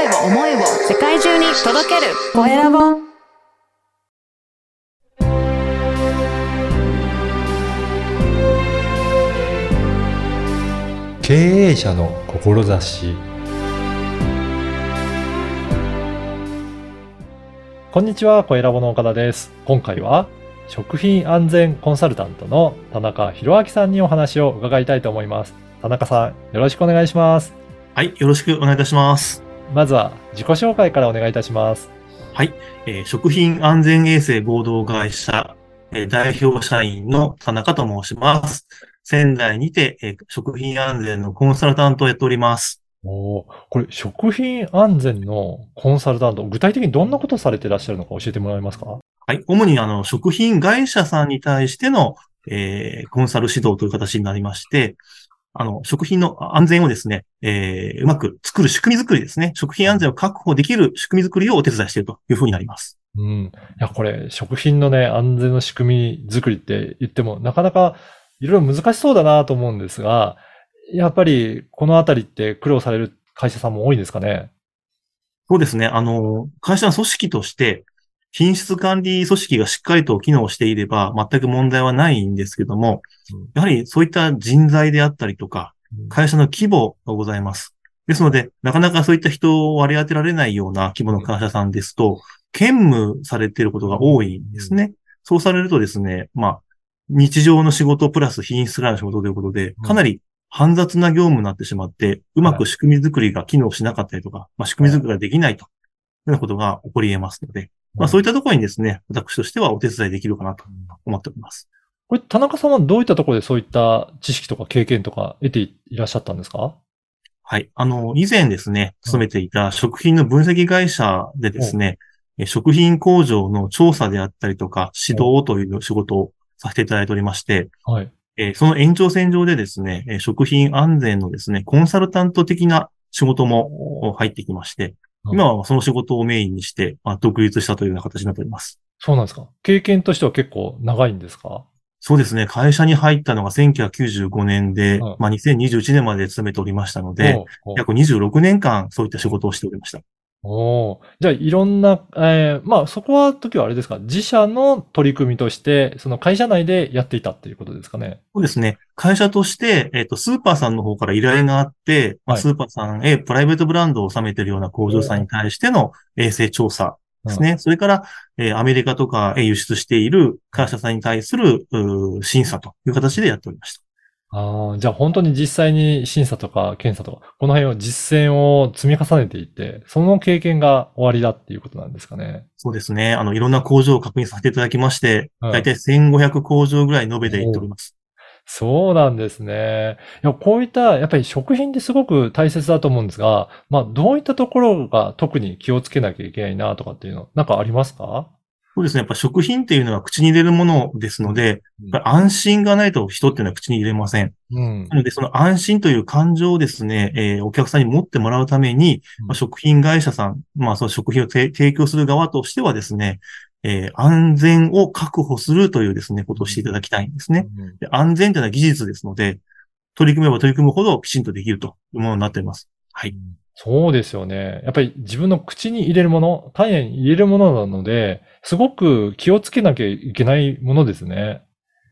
声を思いを世界中に届けるコエラボ経営者の志こんにちは、コエラボの岡田です。今回は食品安全コンサルタントの田中博明さんにお話を伺いたいと思います。田中さん、よろしくお願いします。はい、よろしくお願いいたします。まずは自己紹介からお願いいたします。はい、えー食品安全衛生合同会社、えー代表社員の田中と申します。仙台にて、えー食品安全のコンサルタントをやっております。おーこれ、食品安全のコンサルタント、具体的にどんなことされてらっしゃるのか教えてもらえますか？はい、主にあの、食品会社さんに対しての、えーコンサル指導という形になりまして、あの、食品の安全をですね、えーうまく作る仕組み作りですね。食品安全を確保できる仕組み作りをお手伝いしているというふうになります。うん。いや、これ、食品のね、安全の仕組み作りって言っても、なかなかいろいろ難しそうだなと思うんですが、やっぱり、このあたりって苦労される会社さんも多いんですかね？そうですね。あの、会社の組織として、品質管理組織がしっかりと機能していれば全く問題はないんですけどもうん、やはりそういった人材であったりとか、会社の規模がございます。ですので、なかなかそういった人を割り当てられないような規模の会社さんですと、兼務されていることが多いんですね。そうされるとですね、まあ、日常の仕事プラス品質管理の仕事ということでうん、かなり煩雑な業務になってしまって、うまく仕組み作りが機能しなかったりとか、まあ、仕組み作りができないとようなことが起こり得ますので、まあ、そういったところにですね、私としてはお手伝いできるかなと思っております。これ、田中さんはどういったところでそういった知識とか経験とか得ていらっしゃったんですか？はい。あの、以前ですね、勤めていた食品の分析会社でですね、え食品工場の調査であったりとか、指導という仕事をさせていただいておりまして、はい。えーその延長線上でですね、えー食品安全のですね、コンサルタント的な仕事も入ってきまして、うん今はその仕事をメインにして、まあ、独立したというような形になっております。そうなんですか。経験としては結構長いんですか？そうですね、会社に入ったのが1995年で、うんまあ、2021年まで勤めておりましたので、約26年間そういった仕事をしておりました。おーじゃあ、いろんな、えーまあ、そこは時はあれですか、自社の取り組みとして、その会社内でやっていたっていうことですかね？そうですね。会社として、えっ、と、スーパーさんの方から依頼があって、まあはいスーパーさんへプライベートブランドを収めているような工場さんに対しての衛生調査ですね。それから、えーアメリカとかへ輸出している会社さんに対する審査という形でやっておりました。ああ、じゃあ本当に実際に審査とか検査とか、この辺を実践を積み重ねていって、その経験が終わりだっていうことなんですかね。そうですね。あの、いろんな工場を確認させていただきまして、うんだいたい1500工場ぐらい述べていっております。そうなんですね。いや、こういった、やっぱり食品ってすごく大切だと思うんですが、まあ、どういったところが特に気をつけなきゃいけないなとかっていうの、なんかありますか？そうですね。やっぱ食品っていうのは口に入れるものですので、安心がないと人っていうのは口に入れません。うん。なので、その安心という感情をですね、えーお客さんに持ってもらうために、うんまあ、食品会社さん、まあ、その食品をて提供する側としてはですね、えー安全を確保するというですね、ことをしていただきたいんですね。うんで安全というのは技術ですので、取り組めば取り組むほどきちんとできるというものになっています。はい。そうですよね。やっぱり自分の口に入れるもの、体内に入れるものなので、すごく気をつけなきゃいけないものですね。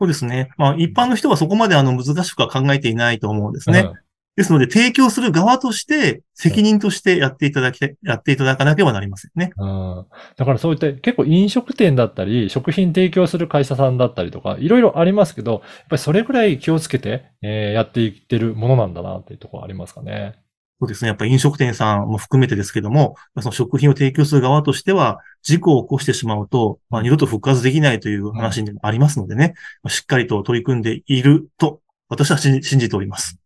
そうですね。まあ、一般の人はそこまであの難しくは考えていないと思うんですね。うんですので、提供する側として、責任としてやっていただきたい、やっていただかなければなりませんね。うんだからそういった結構飲食店だったり、食品提供する会社さんだったりとか、いろいろありますけど、やっぱりそれぐらい気をつけて、えーやっていってるものなんだなっていうところありますかね。そうですね。やっぱり飲食店さんも含めてですけども、その食品を提供する側としては、事故を起こしてしまうと、まあ、二度と復活できないという話にありますのでね、まあしっかりと取り組んでいると、私は信じております。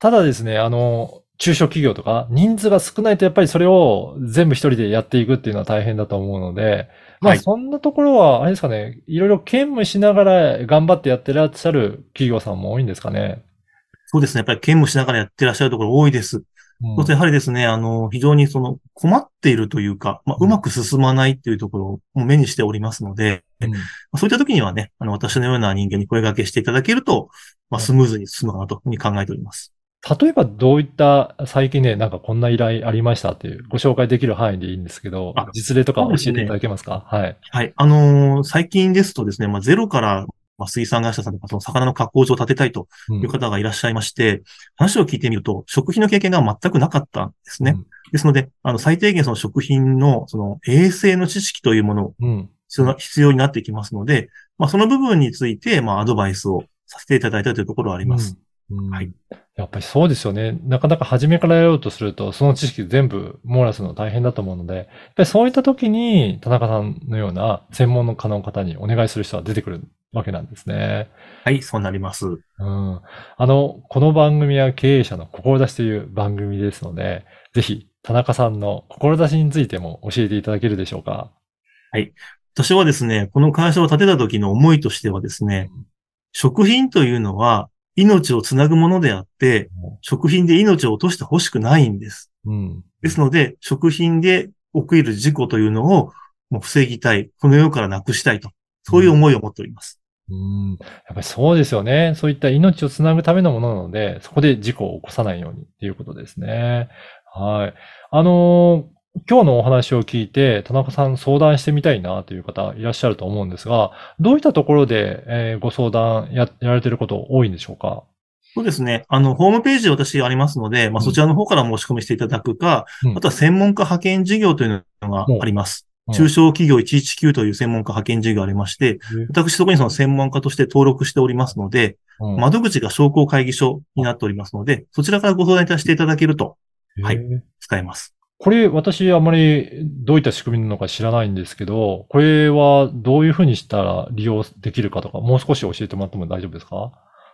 ただですね、あの、中小企業とか人数が少ないとやっぱりそれを全部一人でやっていくっていうのは大変だと思うので、まあはいそんなところは、あれですかね、いろいろ兼務しながら頑張ってやってらっしゃる企業さんも多いんですかね。そうですね。やっぱり兼務しながらやってらっしゃるところ多いです。うんそうやはりですね、あの、非常にその困っているというか、まあ、うまく進まないっていうところを目にしておりますので、うんまあそういった時にはね、あの、私のような人間に声掛けしていただけると、まあ、スムーズに進むかなというふうに考えております。例えばどういった最近ね、なんかこんな依頼ありましたっていうご紹介できる範囲でいいんですけどあ、実例とか教えていただけますか？はい。はい。あのー最近ですとですね、まあ、ゼロから、まあ、水産会社さんとか、その魚の加工場を建てたいとうんいう方がいらっしゃいまして、話を聞いてみると、食品の経験が全くなかったんですね。ですので、あの、最低限その食品の、その衛生の知識というものをうん。うん。必要になってきますので、まあ、その部分について、まあ、アドバイスをさせていただいたというところはあります。うん。うんはいやっぱりそうですよね。なかなか初めからやろうとすると、その知識全部網羅するの大変だと思うので、やっぱりそういった時に、田中さんのような専門の家の方にお願いする人は出てくるわけなんですね。はい、そうなります。うん。あの、この番組は経営者の志という番組ですので、ぜひ、田中さんの志についても教えていただけるでしょうか？私はですね、この会社を建てた時の思いとしてはですね、食品というのは命をつなぐものであって、食品で命を落としてほしくないんです。うん。ですので、食品で起きる事故というのをもう防ぎたい。この世からなくしたいと。そういう思いを持っております。うん。やっぱりそうですよね。そういった命をつなぐためのものなので、そこで事故を起こさないようにっていうことですね。はい。あのー今日のお話を聞いて、田中さん相談してみたいなという方いらっしゃると思うんですが、どういったところで、えーご相談ややられていること多いんでしょうか？そうですね。あの、ホームページ私ありますので、まあ、うんそちらの方から申し込みしていただくか、うんあとは専門家派遣事業というのがあります。うん。中小企業119という専門家派遣事業がありまして、私そこにその専門家として登録しておりますので、うん。窓口が商工会議所になっておりますので、そちらからご相談いたしていただけるとはい使えます。これ、私、あまりどういった仕組みなのか知らないんですけど、これはどういうふうにしたら利用できるかとか、もう少し教えてもらっても大丈夫ですか？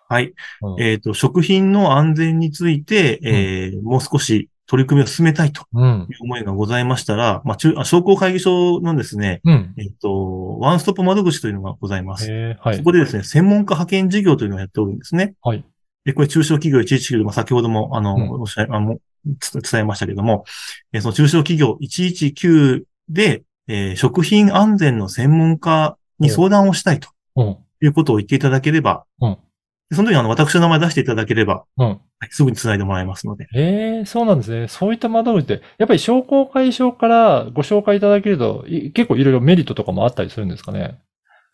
はい。うん。えっ、と、食品の安全について、えーもう少し取り組みを進めたいとうん。いう思いがございましたら、まあ、中、あ商工会議所のですね、うん。えっ、と、ワンストップ窓口というのがございます。えーはいそ。こでですね、専門家派遣事業というのをやっておるんですね。はい。で、これ中小企業119で、まあ、先ほども、あの、うんおっしゃいあの、つ伝えましたけれども、えーその中小企業119で、えー食品安全の専門家に相談をしたいとうん。いうことを言っていただければ、うんでその時にあの、私の名前出していただければ、うん。はいすぐに繋いでもらえますので。ええそうなんですね。そういった窓口って、やっぱり商工会所からご紹介いただけると、い結構いろいろメリットとかもあったりするんですかね？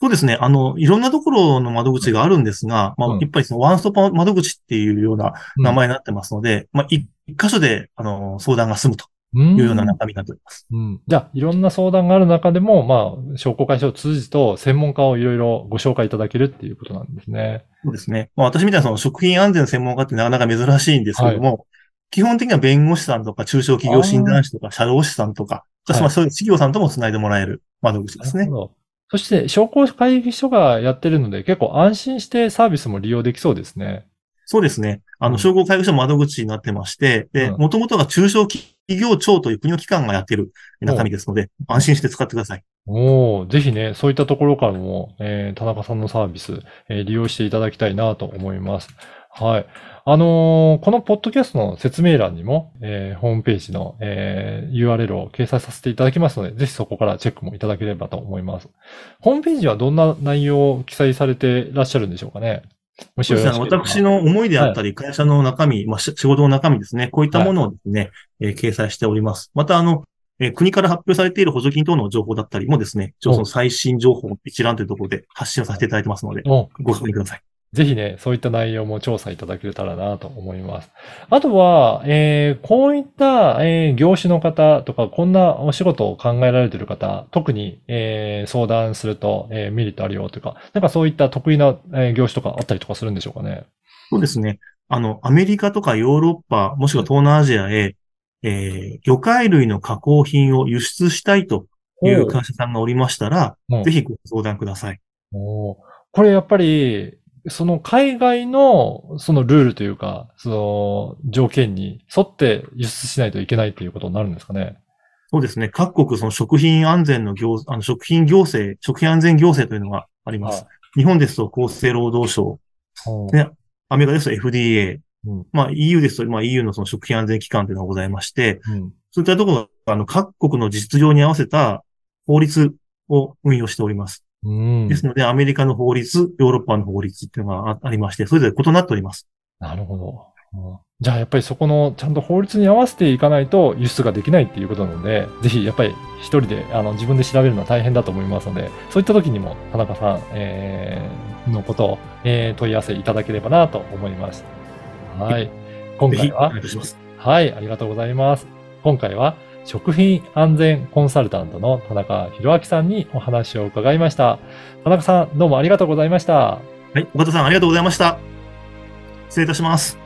そうですね。あの、いろんなところの窓口があるんですが、まあ、うんやっぱりそのワンストップ窓口っていうようなうん名前になってますので、まあ、一一箇所で、あの、相談が済むとうんいうような中身になっております。うん。じゃあ、いろんな相談がある中でも、まあ、商工会所を通じと専門家をいろいろご紹介いただけるっていうことなんですね。そうですね。まあ、私みたいなその食品安全の専門家ってなかなか珍しいんですけども、基本的には弁護士さんとか中小企業診断士とか社労士さんとか、はいまあそういう企業さんとも繋いでもらえる窓口ですね。そして、商工会議所がやってるので、結構安心してサービスも利用できそうですね。そうですね。あの、うん商工会議所窓口になってまして、で、うんもともとが中小企業庁という国の機関がやってる中身ですので、安心して使ってください。おーぜひね、そういったところからも、えー田中さんのサービス、えー利用していただきたいなと思います。はい。あのーこのポッドキャストの説明欄にも、えーホームページの、えー URL を掲載させていただきますので、ぜひそこからチェックもいただければと思います。ホームページはどんな内容を記載されていらっしゃるんでしょうかね？もし。よろし私の思いであったり、会社の中身、まあ、し仕事の中身ですね。こういったものをですね、えー掲載しております。また、あの、えー国から発表されている補助金等の情報だったりもですね、一応その最新情報一覧というところで発信をさせていただいてますので、おご確認ください。ぜひね、そういった内容も調査いただけたらなと思います。あとは、えーこういった、えー業種の方とか、こんなお仕事を考えられている方、特に、えー相談すると、えーメリットあるよというか、なんかそういった得意な、えー業種とかあったりとかするんでしょうかね？そうですね。あの、アメリカとかヨーロッパ、もしくは東南アジアへ、えー魚介類の加工品を輸出したいという会社さんがおりましたら、うんぜひご相談ください。おーこれやっぱり、その海外のそのルールというか、その条件に沿って輸出しないといけないっていうことになるんですかね？そうですね。各国その食品安全の行、あの食品行政、食品安全行政というのがあります。日本ですと厚生労働省、はいねアメリカですと FDA、うんまあ EU ですと、まあ EU のその食品安全機関というのがございまして、うんそういったところが、あの、各国の実情に合わせた法律を運用しております。うんですので、アメリカの法律、ヨーロッパの法律っていうのがあありまして、それぞれ異なっております。なるほど。うんじゃあやっぱりそこのちゃんと法律に合わせていかないと輸出ができないっていうことなので、ぜひやっぱり一人であの自分で調べるのは大変だと思いますので、そういった時にも田中さん、えーのことを、えー問い合わせいただければなと思います。はい。今回は。はい、ありがとうございます。今回は食品安全コンサルタントの田中博明さんにお話を伺いました。田中さん、どうもありがとうございました。はい、岡田さんありがとうございました。失礼いたします。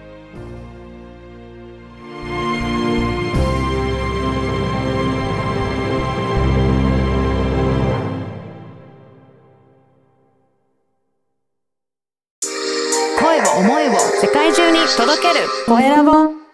声を思いを世界中に届けるコエラボ